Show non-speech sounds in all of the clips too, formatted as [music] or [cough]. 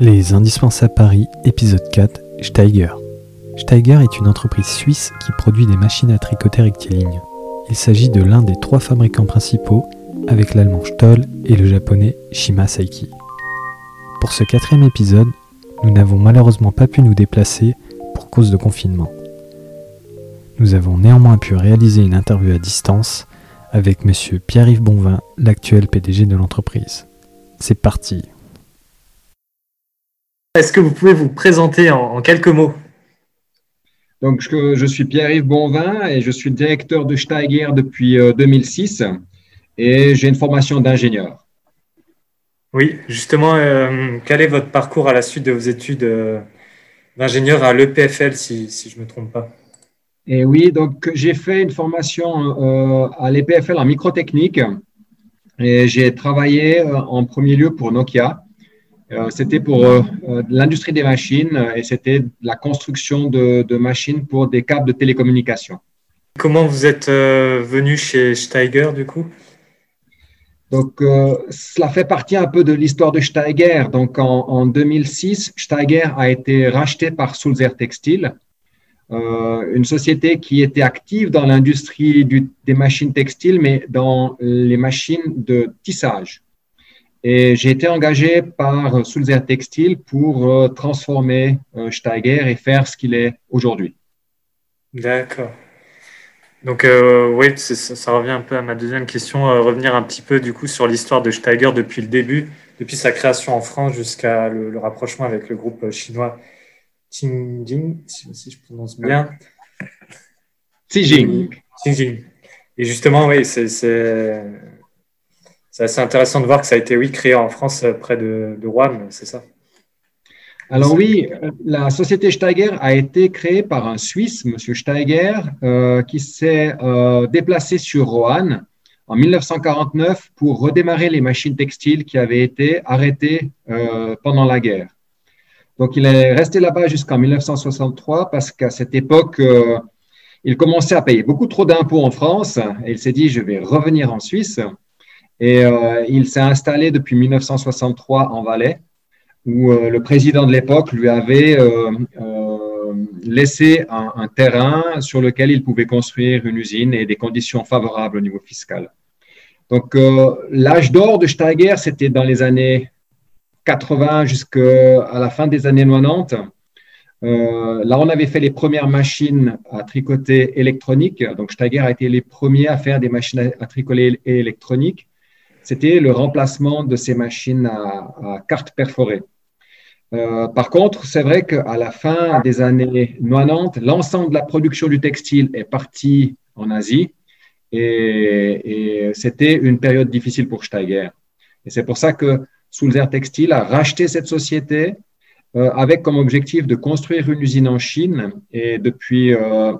Les Indispensables Paris, épisode 4, Steiger. Steiger est une entreprise suisse qui produit des machines à tricoter rectilignes. Il s'agit de l'un des trois fabricants principaux, avec l'allemand Stoll et le japonais Shima Saiki. Pour ce quatrième épisode, nous n'avons malheureusement pas pu nous déplacer pour cause de confinement. Nous avons néanmoins pu réaliser une interview à distance avec monsieur Pierre-Yves Bonvin, l'actuel PDG de l'entreprise. C'est parti. Est-ce que vous pouvez vous présenter en, quelques mots? Donc, je, suis Pierre-Yves Bonvin et je suis directeur de Steiger depuis 2006 euh, et j'ai une formation d'ingénieur. Oui, justement, euh, quel est votre parcours à la suite de vos études euh, d'ingénieur à l'EPFL, si, je ne me trompe pas? Et oui, donc j'ai fait une formation à l'EPFL en microtechnique et j'ai travaillé en premier lieu pour Nokia c'était pour euh, euh, l'industrie des machines et c'était la construction de, machines pour des câbles de télécommunication. Comment vous êtes venu chez Steiger du coup? Donc, cela fait partie un peu de l'histoire de Steiger. Donc, en, 2006, Steiger a été racheté par Sulzer Textile, une société qui était active dans l'industrie des machines textiles, mais dans les machines de tissage. Et j'ai été engagé par Sulzer Textile pour euh, transformer euh, Steiger et faire ce qu'il est aujourd'hui. D'accord. Donc euh, oui, ça, revient un peu à ma deuxième question, revenir un petit peu du coup sur l'histoire de Steiger depuis le début, depuis sa création en France jusqu'à le, rapprochement avec le groupe chinois Qingjing, si je prononce bien. Xijing. Xijing. Et justement, oui, c'est c'est assez intéressant de voir que ça a été oui, créé en France euh, près de, Rouen, c'est ça alors oui, la société Steiger a été créée par un Suisse, M. Steiger, euh, qui s'est euh, déplacé sur Roanne en 1949 pour redémarrer les machines textiles qui avaient été arrêtées pendant la guerre. Donc il est resté là-bas jusqu'en 1963 parce qu'à cette époque, il commençait à payer beaucoup trop d'impôts en France et il s'est dit je vais revenir en Suisse. Et euh, il s'est installé depuis 1963 en Valais, où euh, le président de l'époque lui avait euh, laissé un, terrain sur lequel il pouvait construire une usine et des conditions favorables au niveau fiscal. Donc, l'âge d'or de Steiger, c'était dans les années 80 jusqu'à la fin des années 90. là, on avait fait les premières machines à tricoter électroniques. Donc, Steiger a été les premiers à faire des machines à tricoter électroniques c'était le remplacement de ces machines à, cartes perforées. Euh, par contre, c'est vrai qu'à la fin des années 90, l'ensemble de la production du textile est parti en Asie et, c'était une période difficile pour Steiger. Et c'est pour ça que Sulzer Textile a racheté cette société euh, avec comme objectif de construire une usine en Chine. Et depuis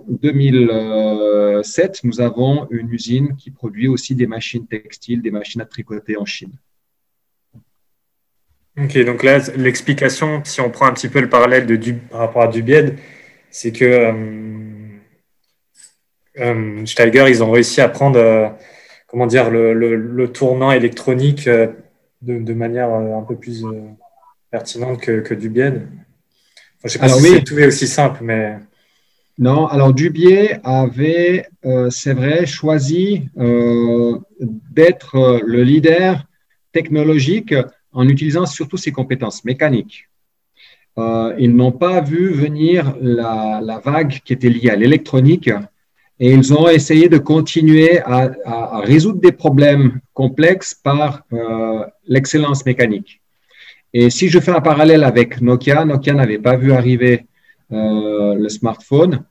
2007, euh, nous avons une usine qui produit aussi des machines textiles, des machines à tricoter en Chine. Ok, donc là, l'explication, si on prend un petit peu le parallèle de, par rapport à Dubied, c'est que euh, Steiger, ils ont réussi à prendre comment dire, le, tournant électronique de, manière un peu plus pertinente que, biais. je ne sais pas si c'est tout aussi simple, mais. Non, alors Dubier avait, euh, c'est vrai, choisi euh, d'être euh, le leader technologique en utilisant surtout ses compétences mécaniques. ils n'ont pas vu venir la, vague qui était liée à l'électronique et ils ont essayé de continuer à, à résoudre des problèmes complexes par l'excellence mécanique. Et si je fais un parallèle avec Nokia, Nokia n'avait pas vu arriver euh, le smartphone.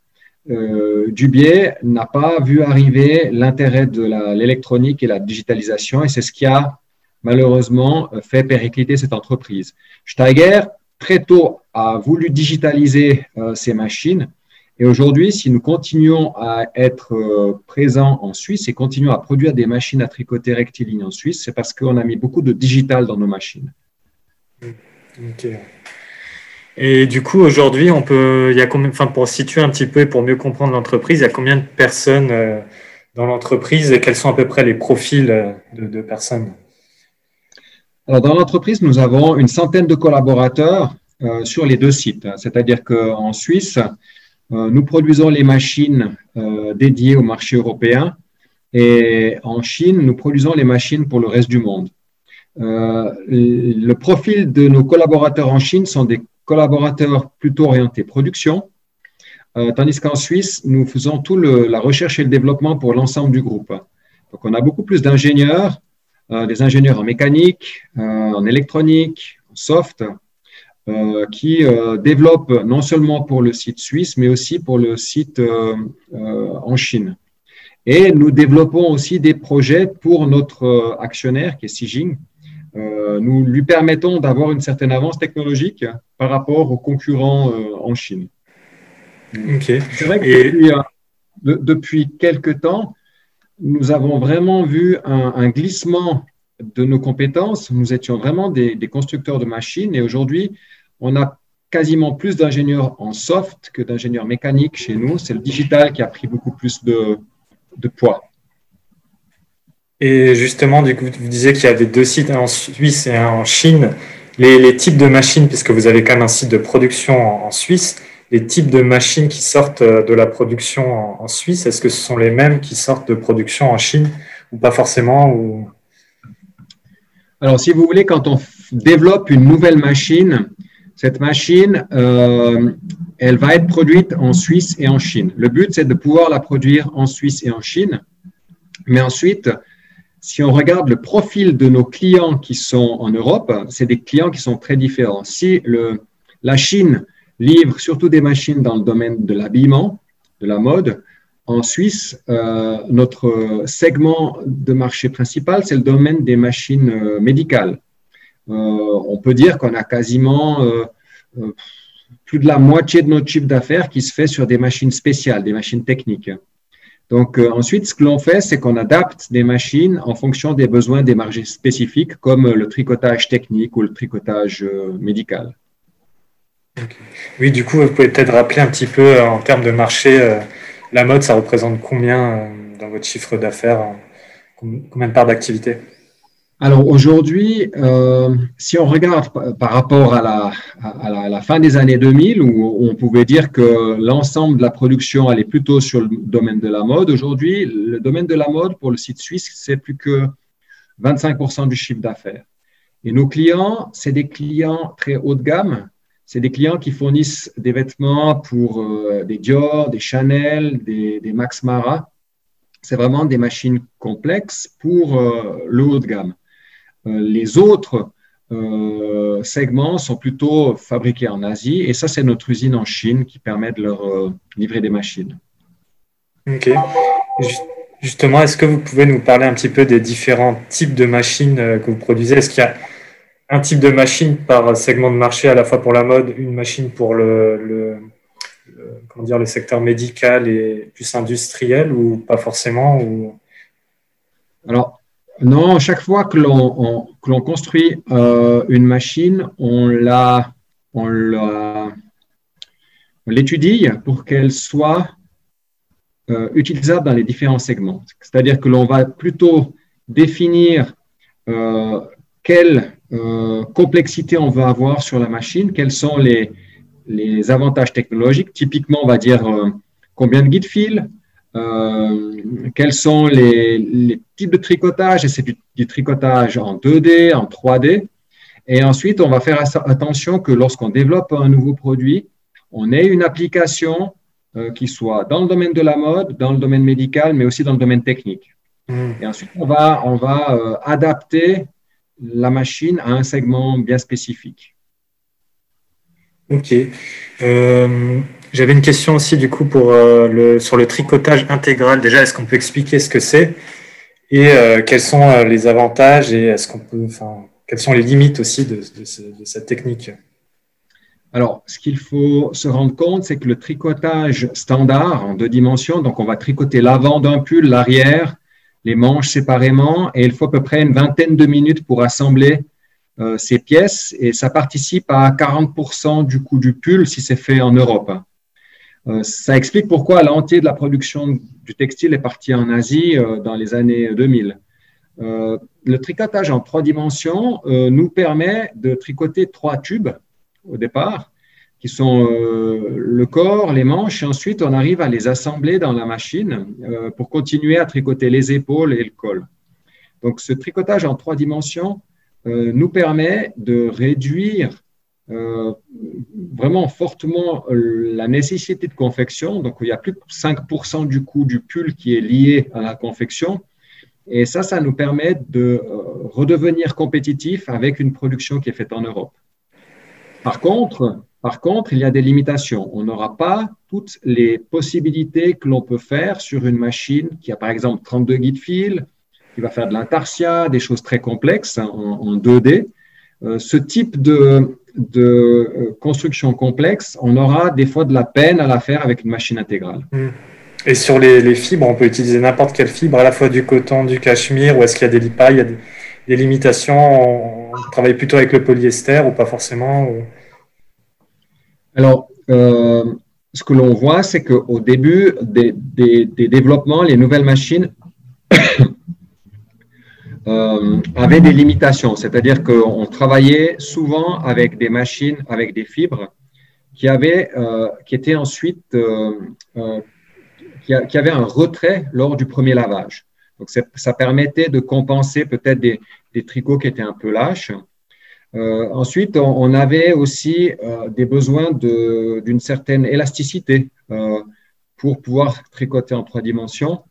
Euh, Dubier n'a pas vu arriver l'intérêt de l'électronique et la digitalisation, et c'est ce qui a malheureusement fait péricliter cette entreprise. Steiger, très tôt, a voulu digitaliser euh, ces machines, et aujourd'hui, si nous continuons à être présents en Suisse et continuons à produire des machines à tricoter rectilignes en Suisse, c'est parce qu'on a mis beaucoup de digital dans nos machines. Ok. Et du coup, aujourd'hui, on peut, il y a combien, enfin, pour situer un petit peu et pour mieux comprendre l'entreprise, il y a combien de personnes euh, dans l'entreprise et quels sont à peu près les profils euh, de, personnes? Alors, dans l'entreprise, nous avons une centaine de collaborateurs euh, sur les deux sites. C'est-à-dire qu'en Suisse, euh, nous produisons les machines euh, dédiées au marché européen et en Chine, nous produisons les machines pour le reste du monde. Le profil de nos collaborateurs en Chine sont des collaborateurs plutôt orientés production, tandis qu'en Suisse, nous faisons tout la recherche et le développement pour l'ensemble du groupe. Donc, on a beaucoup plus d'ingénieurs, des ingénieurs en mécanique, en électronique, en soft, euh, qui euh, développe non seulement pour le site suisse, mais aussi pour le site euh, en Chine. Et nous développons aussi des projets pour notre actionnaire qui est Xijing. Nous lui permettons d'avoir une certaine avance technologique par rapport aux concurrents en Chine. C'est vrai que depuis, quelques temps, nous avons vraiment vu un, glissement de nos compétences. Nous étions vraiment des, des constructeurs de machines et aujourd'hui, on a quasiment plus d'ingénieurs en soft que d'ingénieurs mécaniques chez nous. C'est le digital qui a pris beaucoup plus de, poids. Et justement, du coup, vous disiez qu'il y avait deux sites, un en Suisse et un en Chine. Les, types de machines, puisque vous avez quand même un site de production en, Suisse, les types de machines qui sortent de la production en, Suisse, est-ce que ce sont les mêmes qui sortent de production en Chine ou pas forcément. Alors, si vous voulez, quand on développe une nouvelle machine, cette machine, euh, elle va être produite en Suisse et en Chine. Le but, c'est de pouvoir la produire en Suisse et en Chine. Mais ensuite, si on regarde le profil de nos clients qui sont en Europe, c'est des clients qui sont très différents. Si la Chine livre surtout des machines dans le domaine de l'habillement, de la mode, en Suisse, euh, notre segment de marché principal, c'est le domaine des machines euh, médicales. Euh, on peut dire qu'on a quasiment plus de la moitié de notre chiffre d'affaires qui se fait sur des machines spéciales, des machines techniques. Donc ensuite, ce que l'on fait, c'est qu'on adapte des machines en fonction des besoins des marchés spécifiques, comme le tricotage technique ou le tricotage médical. Oui, du coup, vous pouvez peut-être rappeler un petit peu en termes de marché, la mode, ça représente combien dans votre chiffre d'affaires, combien de parts d'activité? Alors aujourd'hui, euh, si on regarde par rapport à la, à, la, fin des années 2000, où on pouvait dire que l'ensemble de la production allait plutôt sur le domaine de la mode, aujourd'hui, le domaine de la mode pour le site suisse, c'est plus que 25% du chiffre d'affaires. Et nos clients, c'est des clients très haut de gamme. C'est des clients qui fournissent des vêtements pour euh, des Dior, des Chanel, des, Max Mara. C'est vraiment des machines complexes pour euh, le haut de gamme. Euh, les autres euh, segments sont plutôt fabriqués en Asie et ça, c'est notre usine en Chine qui permet de leur euh, livrer des machines. Ok. Justement, est-ce que vous pouvez nous parler un petit peu des différents types de machines que vous produisez? Est-ce qu'il y a un type de machine par segment de marché, à la fois pour la mode, une machine pour le, comment dire, le secteur médical et plus industriel ou pas forcément ou... Alors, non, chaque fois que l'on construit euh, une machine, on l'étudie pour qu'elle soit euh, utilisable dans les différents segments. C'est-à-dire que l'on va plutôt définir euh, quelle complexité on veut avoir sur la machine, quels sont les, les avantages technologiques. Typiquement, on va dire combien de guides fil, euh, quels sont les, types de tricotage, et c'est du, tricotage en 2D, en 3D. Et ensuite, on va faire attention que lorsqu'on développe un nouveau produit, on ait une application euh, qui soit dans le domaine de la mode, dans le domaine médical, mais aussi dans le domaine technique. Hmm. Et ensuite, on va, on va euh, adapter la machine à un segment bien spécifique. Ok. J'avais une question aussi du coup pour euh, le, sur le tricotage intégral. Déjà, est-ce qu'on peut expliquer ce que c'est? Et euh, quels sont euh, les avantages et est-ce qu'on peut, enfin, quelles sont les limites aussi de, de, cette technique? Alors, ce qu'il faut se rendre compte, c'est que le tricotage standard en deux dimensions, donc on va tricoter l'avant d'un pull, l'arrière, les manches séparément, et il faut à peu près une vingtaine de minutes pour assembler ces pièces, et ça participe à 40% du coût du pull si c'est fait en Europe. Euh, ça explique pourquoi l'entier de la production du textile est parti en Asie euh, dans les années 2000. le tricotage en trois dimensions nous permet de tricoter trois tubes au départ, qui sont le corps, les manches, et ensuite on arrive à les assembler dans la machine pour continuer à tricoter les épaules et le col. Donc ce tricotage en trois dimensions nous permet de réduire euh, vraiment fortement euh, la nécessité de confection. Donc, il y a plus de 5% du coût du pull qui est lié à la confection. Et ça, ça nous permet de euh, redevenir compétitif avec une production qui est faite en Europe. Par contre, par contre, il y a des limitations. On n'aura pas toutes les possibilités que l'on peut faire sur une machine qui a par exemple 32 guides fil, qui va faire de l'intarsia, des choses très complexes en, en 2D. ce type de, de euh, construction complexe, on aura des fois de la peine à la faire avec une machine intégrale. Hmm. Et sur les, fibres, on peut utiliser n'importe quelle fibre, à la fois du coton, du cachemire, ou est-ce qu'il y a des lipas, il y a des, limitations On travaille plutôt avec le polyester ou pas forcément Alors, euh, ce que l'on voit, c'est qu'au début des, développements, les nouvelles machines euh, avait des limitations, c'est-à-dire qu'on travaillait souvent avec des machines, avec des fibres qui, avaient, euh, qui étaient ensuite, euh, qui, avaient un retrait lors du premier lavage. Donc ça permettait de compenser peut-être des, tricots qui étaient un peu lâches. ensuite, on, avait aussi des besoins d'une certaine élasticité pour pouvoir tricoter en trois dimensions.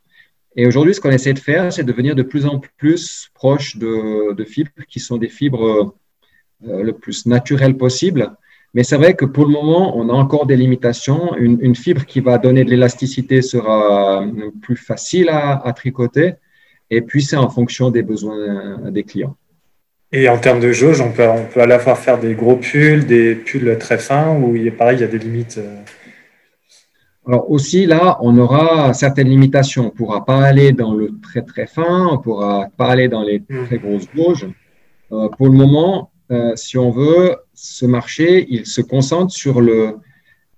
Et aujourd'hui, ce qu'on essaie de faire, c'est de devenir de plus en plus proche de, fibres qui sont des fibres euh, le plus naturelles possible. Mais c'est vrai que pour le moment, on a encore des limitations. Une, fibre qui va donner de l'élasticité sera plus facile à, tricoter. Et puis, c'est en fonction des besoins des clients. Et en termes de jauge, on peut, on à la fois faire des gros pulls, des pulls très fins, ou il pareil, il y a des limites euh, alors aussi, là, on aura certaines limitations. On ne pourra pas aller dans le très très fin, on ne pourra pas aller dans les hmm. très grosses gauges. Euh, pour le moment, euh, si on veut, ce marché, il se concentre sur le,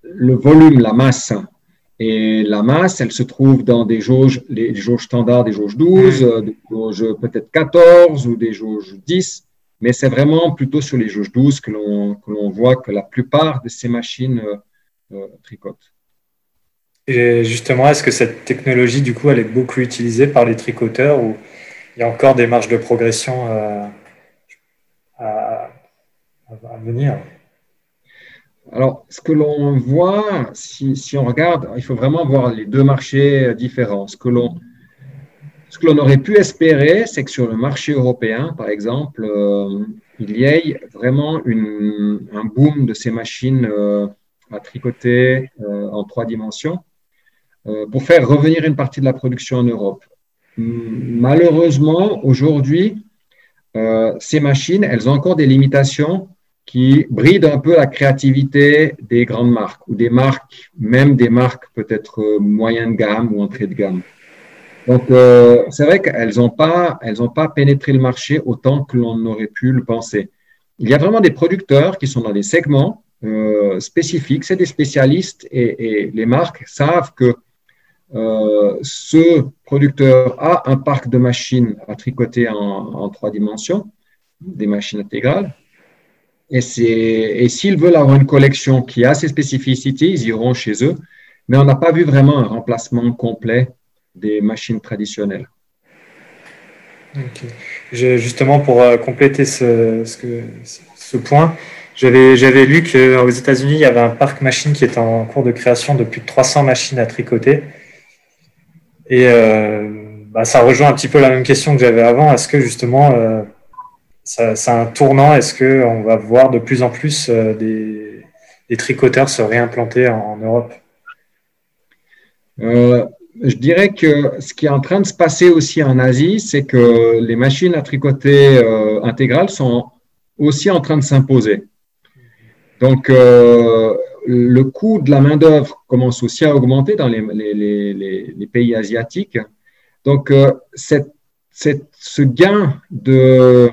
le volume, la masse. Et la masse, elle se trouve dans des jauges, les jauges standards, des jauges 12, hmm. euh, des jauges peut-être 14 ou des jauges 10. Mais c'est vraiment plutôt sur les jauges 12 que l'on voit que la plupart de ces machines tricotent. Et justement, est-ce que cette technologie, du coup, elle est beaucoup utilisée par les tricoteurs ou il y a encore des marges de progression euh, à, venir? Alors, ce que l'on voit, si, on regarde, il faut vraiment voir les deux marchés différents. Ce que l'on, ce que l'on aurait pu espérer, c'est que sur le marché européen, par exemple, euh, il y ait vraiment un boom de ces machines euh, à tricoter en trois dimensions. Euh, pour faire revenir une partie de la production en Europe. Malheureusement, aujourd'hui, euh, ces machines, elles ont encore des limitations qui brident un peu la créativité des grandes marques ou des marques, même des marques peut-être moyenne de gamme ou entrée de gamme. Donc, euh, c'est vrai qu'elles n'ont pas, pas pénétré le marché autant que l'on aurait pu le penser. Il y a vraiment des producteurs qui sont dans des segments spécifiques, c'est des spécialistes et, les marques savent que euh, ce producteur a un parc de machines à tricoter en, trois dimensions, des machines intégrales. Et, s'ils veulent avoir une collection qui a ses spécificités, ils iront chez eux. Mais on n'a pas vu vraiment un remplacement complet des machines traditionnelles. Justement, pour euh, compléter ce point, j'avais lu qu'aux États-Unis, il y avait un parc machine qui était en cours de création de plus de 300 machines à tricoter. Et euh, bah, ça rejoint un petit peu la même question que j'avais avant. Est-ce que justement, euh, c'est un tournant? Est-ce qu'on va voir de plus en plus euh, des, tricoteurs se réimplanter en, Europe? Je dirais que ce qui est en train de se passer aussi en Asie, c'est que les machines à tricoter intégrales sont aussi en train de s'imposer. Donc, le coût de la main-d'œuvre commence aussi à augmenter dans les, pays asiatiques. Donc, euh, ce gain de,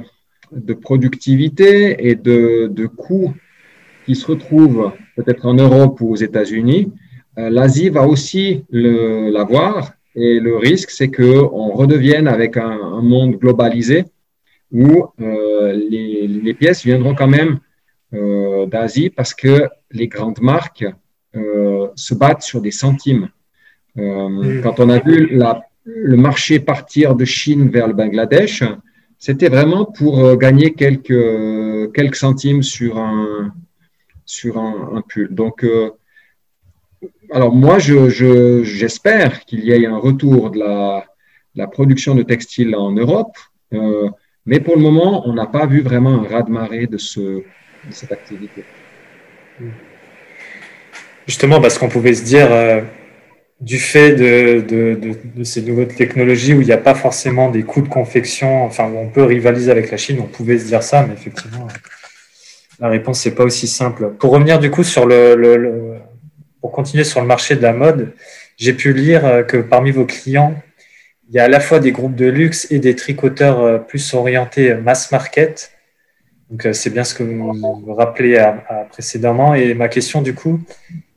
productivité et de, coût qui se retrouve peut-être en Europe ou aux États-Unis, euh, l'Asie va aussi l'avoir Et le risque, c'est qu'on redevienne avec un, monde globalisé où euh, les, pièces viendront quand même euh, d'Asie parce que les grandes marques euh, se battent sur des centimes. Mm. Quand on a vu le marché partir de Chine vers le Bangladesh, c'était vraiment pour gagner quelques, quelques centimes sur un, sur un, pull. Donc, alors moi, j'espère je, qu'il y ait un retour de la, production de textiles en Europe, euh, mais pour le moment, on n'a pas vu vraiment un raz-de-marée de, ce, cette activité. Justement, parce qu'on pouvait se dire, euh, du fait de, ces nouvelles technologies où il n'y a pas forcément des coûts de confection, enfin, où on peut rivaliser avec la Chine, on pouvait se dire ça, mais effectivement, la réponse n'est pas aussi simple. Pour revenir du coup sur le pour continuer sur le marché de la mode, j'ai pu lire euh, que parmi vos clients, il y a à la fois des groupes de luxe et des tricoteurs euh, plus orientés mass market. Donc, euh, c'est bien ce que vous rappelez précédemment. Et ma question, du coup,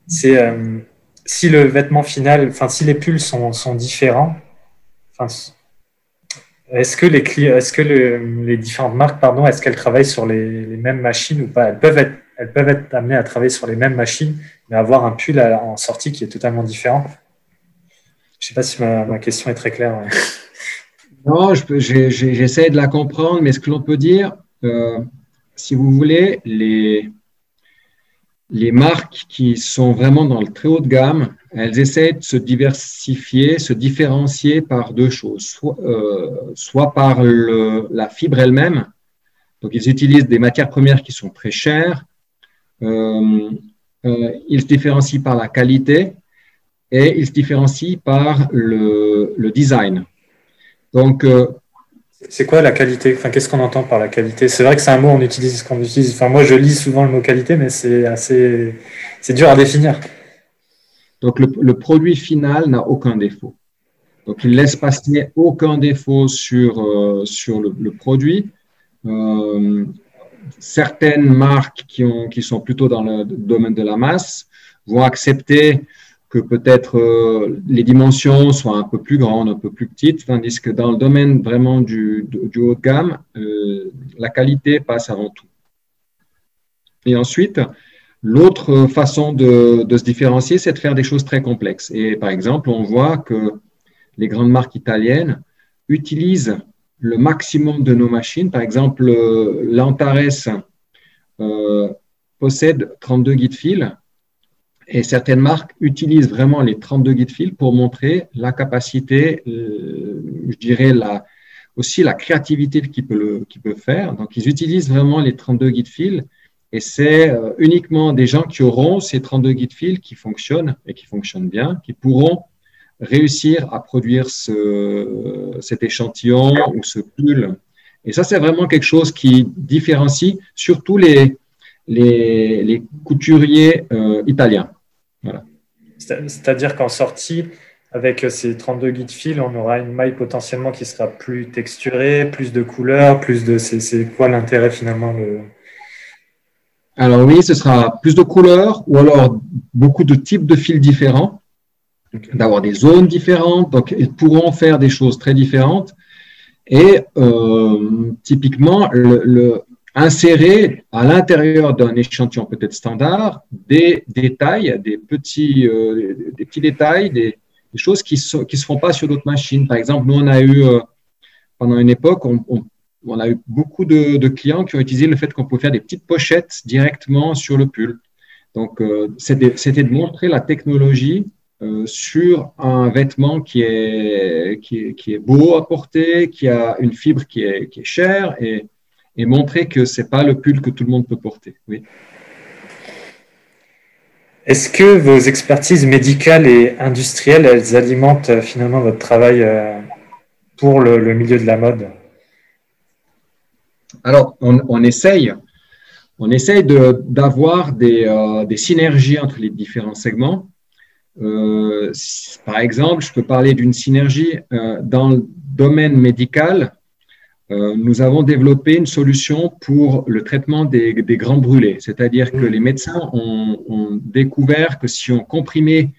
c'est si le vêtement final, enfin, si les pulls sont, différents, est-ce que les différentes marques, pardon, est-ce qu'elles travaillent sur les, mêmes machines ou pas? Elles peuvent être, elles peuvent être amenées à travailler sur les mêmes machines, mais avoir un pull en sortie qui est totalement différent? Je ne sais pas si ma, question est très claire. [laughs] Non, j'essaie de la comprendre, mais ce que l'on peut dire, euh, si vous voulez, les, les marques qui sont vraiment dans le très haut de gamme, elles essaient de se diversifier, se différencier par deux choses, soit, euh, par la fibre elle-même, donc ils utilisent des matières premières qui sont très chères, euh, euh, il se différencie par la qualité et il se différencie par le, design. Donc, c'est quoi la qualité? Enfin, Qu'est-ce qu'on entend par la qualité? C'est vrai que c'est un mot on utilise qu'on utilise. Enfin, moi, je lis souvent le mot qualité, mais c'est assez, c'est dur à définir. Donc, le, produit final n'a aucun défaut. Donc, il laisse passer aucun défaut sur, euh, sur le, produit certaines marques qui, ont, qui sont plutôt dans le domaine de la masse vont accepter que peut-être euh, les dimensions soient un peu plus grandes, un peu plus petites, tandis que dans le domaine vraiment du, haut de gamme, euh, la qualité passe avant tout. Et ensuite, l'autre façon de, se différencier, c'est de faire des choses très complexes. Et par exemple, on voit que les grandes marques italiennes utilisent le maximum de nos machines. Par exemple, euh, l'Antares possède 32 guides fils et certaines marques utilisent vraiment les 32 guides fils pour montrer la capacité, euh, je dirais aussi la créativité qu'ils peuvent, faire. Donc, ils utilisent vraiment les 32 guides fils et c'est uniquement des gens qui auront ces 32 guides fils qui fonctionnent et qui fonctionnent bien, qui pourront réussir à produire ce, cet échantillon ou ce pull. Et ça, c'est vraiment quelque chose qui différencie surtout les couturiers euh, italiens. Voilà. C'est-à-dire qu'en sortie, avec ces 32 guides fils, on aura une maille potentiellement qui sera plus texturée, plus de couleurs, plus de. C'est quoi l'intérêt finalement le... Alors oui, ce sera plus de couleurs ou alors beaucoup de types de fils différents d'avoir des zones différentes. Donc, ils pourront faire des choses très différentes. Et euh, typiquement, le, insérer à l'intérieur d'un échantillon peut-être standard des détails, des petits, euh, des petits détails, des, choses qui ne qui se font pas sur d'autres machines. Par exemple, nous, on a eu, euh, pendant une époque, on, a eu beaucoup de, clients qui ont utilisé le fait qu'on pouvait faire des petites pochettes directement sur le pull. Donc, c'était de montrer la technologie euh, sur un vêtement qui est, qui est, qui, est, beau à porter, qui a une fibre qui est, qui est chère et, et montrer que ce n'est pas le pull que tout le monde peut porter. Oui. Est-ce que vos expertises médicales et industrielles, elles alimentent euh, finalement votre travail euh, pour le, milieu de la mode? Alors, on, on, essaye. On essaye d'avoir des, des synergies entre les différents segments. Euh, par exemple, je peux parler d'une synergie euh, dans le domaine médical. Euh, nous avons développé une solution pour le traitement des, grands brûlés, c'est-à-dire que mm. les médecins ont, découvert que si on comprimait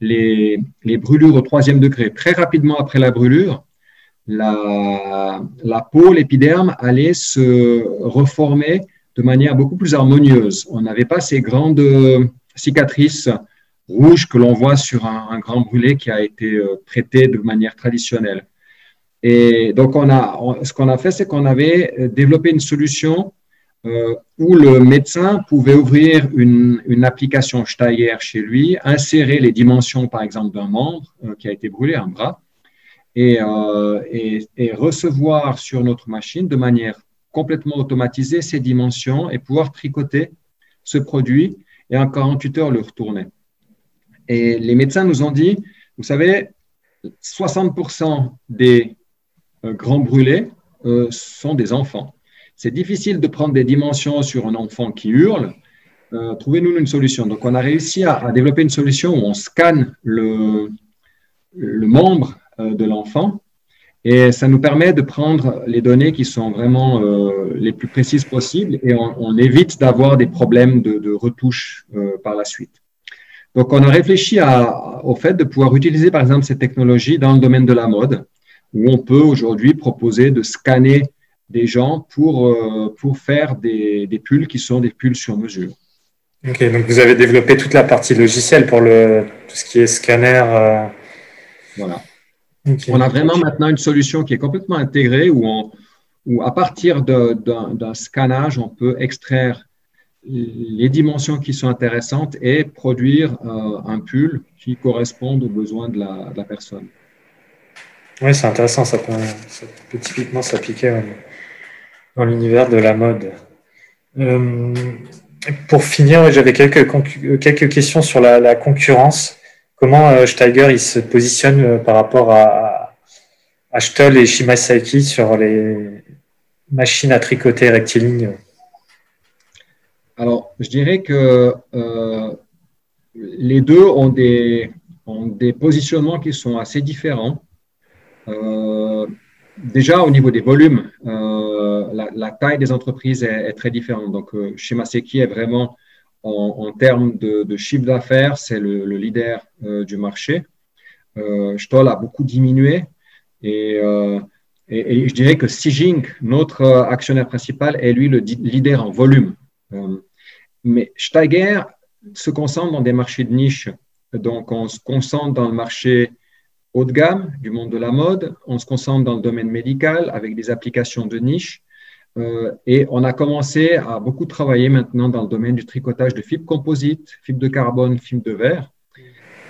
les, brûlures au troisième degré. Très rapidement après la brûlure, la, la peau, l'épiderme allait se reformer de manière beaucoup plus harmonieuse. On n'avait pas ces grandes cicatrices rouges que l'on voit sur un, grand brûlé qui a été euh, traité de manière traditionnelle. Et donc, on a, ce qu'on a fait, c'est qu'on avait euh, développé une solution euh, où le médecin pouvait ouvrir une, application Steiger chez lui, insérer les dimensions, par exemple, d'un membre qui a été brûlé, un bras, et, recevoir sur notre machine de manière complètement automatisée ces dimensions et pouvoir tricoter ce produit et en 48 heures le retourner. Et les médecins nous ont dit, vous savez, 60% des euh, grands brûlés euh, sont des enfants. C'est difficile de prendre des dimensions sur un enfant qui hurle. Euh, trouvez-nous une solution. Donc, on a réussi à, développer une solution où on scanne le, membre de l'enfant et ça nous permet de prendre les données qui sont vraiment les plus précises possibles et on, évite d'avoir des problèmes de, de retouche par la suite. Donc, on a réfléchi au fait de pouvoir utiliser, par exemple, ces technologies dans le domaine de la mode, où on peut aujourd'hui proposer de scanner des gens pour, euh, pour faire des, des, pulls qui sont des pulls sur mesure. Ok, donc vous avez développé toute la partie logicielle pour le, tout ce qui est scanner. Euh. Voilà. On a vraiment maintenant une solution qui est complètement intégrée où, on, où à partir d'un scannage, on peut extraire les dimensions qui sont intéressantes et produire euh, un pull qui corresponde aux besoins de la, personne. Oui, c'est intéressant, ça peut, typiquement s'appliquer dans l'univers de la mode. Euh, pour finir, j'avais quelques, quelques questions sur la, concurrence. Comment euh, Steiger il se positionne par rapport à, à et Shimasaki sur les machines à tricoter rectilignes? Alors, je dirais que euh, les deux ont des, des, positionnements qui sont assez différents. Euh, déjà, au niveau des volumes, euh, la, taille des entreprises est, très différente. Donc, chez Maseki est vraiment, en, termes de, chiffre d'affaires, c'est le, leader du marché. Stoll a beaucoup diminué et, et, je dirais que Sijing, notre actionnaire principal, est lui le leader en volume. Mais Steiger se concentre dans des marchés de niche. Donc, on se concentre dans le marché haut de gamme du monde de la mode, on se concentre dans le domaine médical avec des applications de niche. Euh, et on a commencé à beaucoup travailler maintenant dans le domaine du tricotage de fibres composites, fibres de carbone, fibres de verre.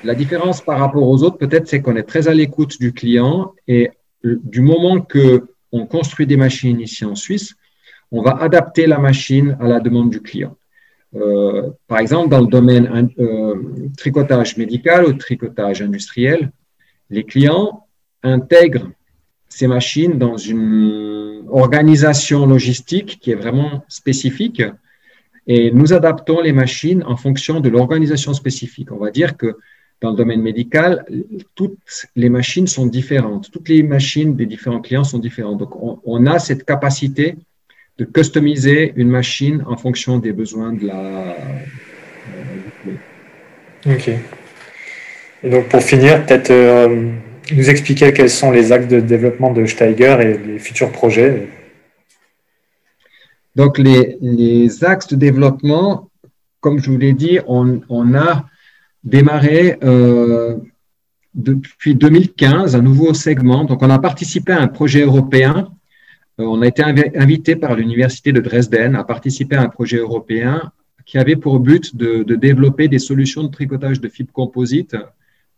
La différence par rapport aux autres, peut-être, c'est qu'on est très à l'écoute du client et du moment que on construit des machines ici en Suisse, on va adapter la machine à la demande du client. Euh, par exemple, dans le domaine euh, tricotage médical ou tricotage industriel, les clients intègrent ces machines dans une organisation logistique qui est vraiment spécifique et nous adaptons les machines en fonction de l'organisation spécifique. On va dire que dans le domaine médical, toutes les machines sont différentes. Toutes les machines des différents clients sont différentes. Donc, on, a cette capacité de customiser une machine en fonction des besoins de la. Ok. Et donc pour finir, peut-être euh, nous expliquer quels sont les axes de développement de Steiger et les futurs projets. Donc les, axes de développement, comme je vous l'ai dit, on, a démarré euh, depuis 2015 un nouveau segment. Donc on a participé à un projet européen euh, on a été invité par l'Université de Dresden à participer à un projet européen qui avait pour but de, développer des solutions de tricotage de fibres composites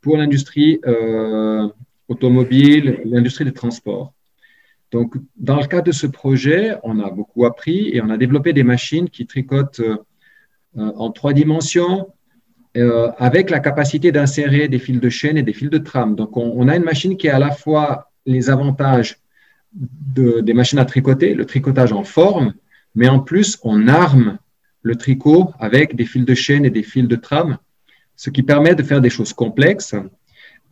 pour l'industrie euh, automobile, l'industrie des transports. Donc, dans le cadre de ce projet, on a beaucoup appris et on a développé des machines qui tricotent euh, en trois dimensions avec la capacité d'insérer des fils de chaîne et des fils de trame. Donc, on, a une machine qui a à la fois les avantages des machines à tricoter, le tricotage en forme, mais en plus, on arme le tricot avec des fils de chaîne et des fils de trame, ce qui permet de faire des choses complexes.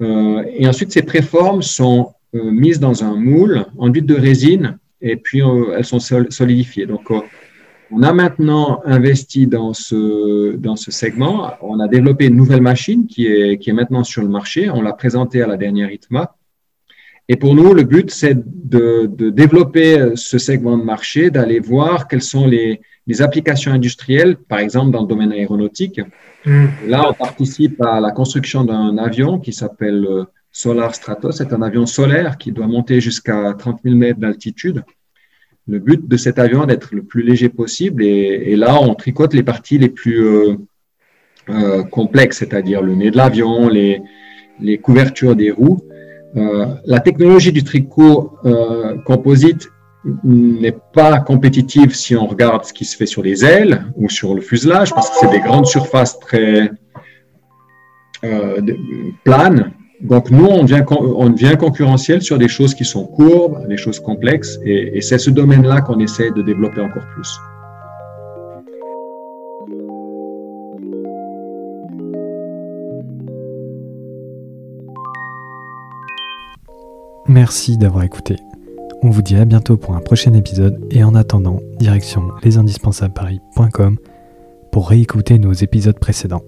Euh, et ensuite, ces préformes sont euh, mises dans un moule enduit de résine et puis euh, elles sont solidifiées. Donc, On a maintenant investi dans ce, dans ce segment. On a développé une nouvelle machine qui est, qui est maintenant sur le marché. On l'a présentée à la dernière ITMA. Et pour nous, le but, c'est de, de, développer ce segment de marché, d'aller voir quelles sont les, les, applications industrielles, par exemple dans le domaine aéronautique. Mm. Là, on participe à la construction d'un avion qui s'appelle euh, Solar Stratos. C'est un avion solaire qui doit monter jusqu'à 30 000 mètres d'altitude. Le but de cet avion est d'être le plus léger possible. Et, et, là, on tricote les parties les plus euh, euh, complexes, c'est-à-dire le nez de l'avion, les, les couvertures des roues. Euh, la technologie du tricot euh, composite n'est pas compétitive si on regarde ce qui se fait sur les ailes ou sur le fuselage, parce que c'est des grandes surfaces très euh, planes. Donc nous, on devient, on devient concurrentiel sur des choses qui sont courbes, des choses complexes, et c'est ce domaine-là qu'on essaie de développer encore plus. Merci d'avoir écouté. On vous dit à bientôt pour un prochain épisode et en attendant, direction lesindispensablesparis.com pour réécouter nos épisodes précédents.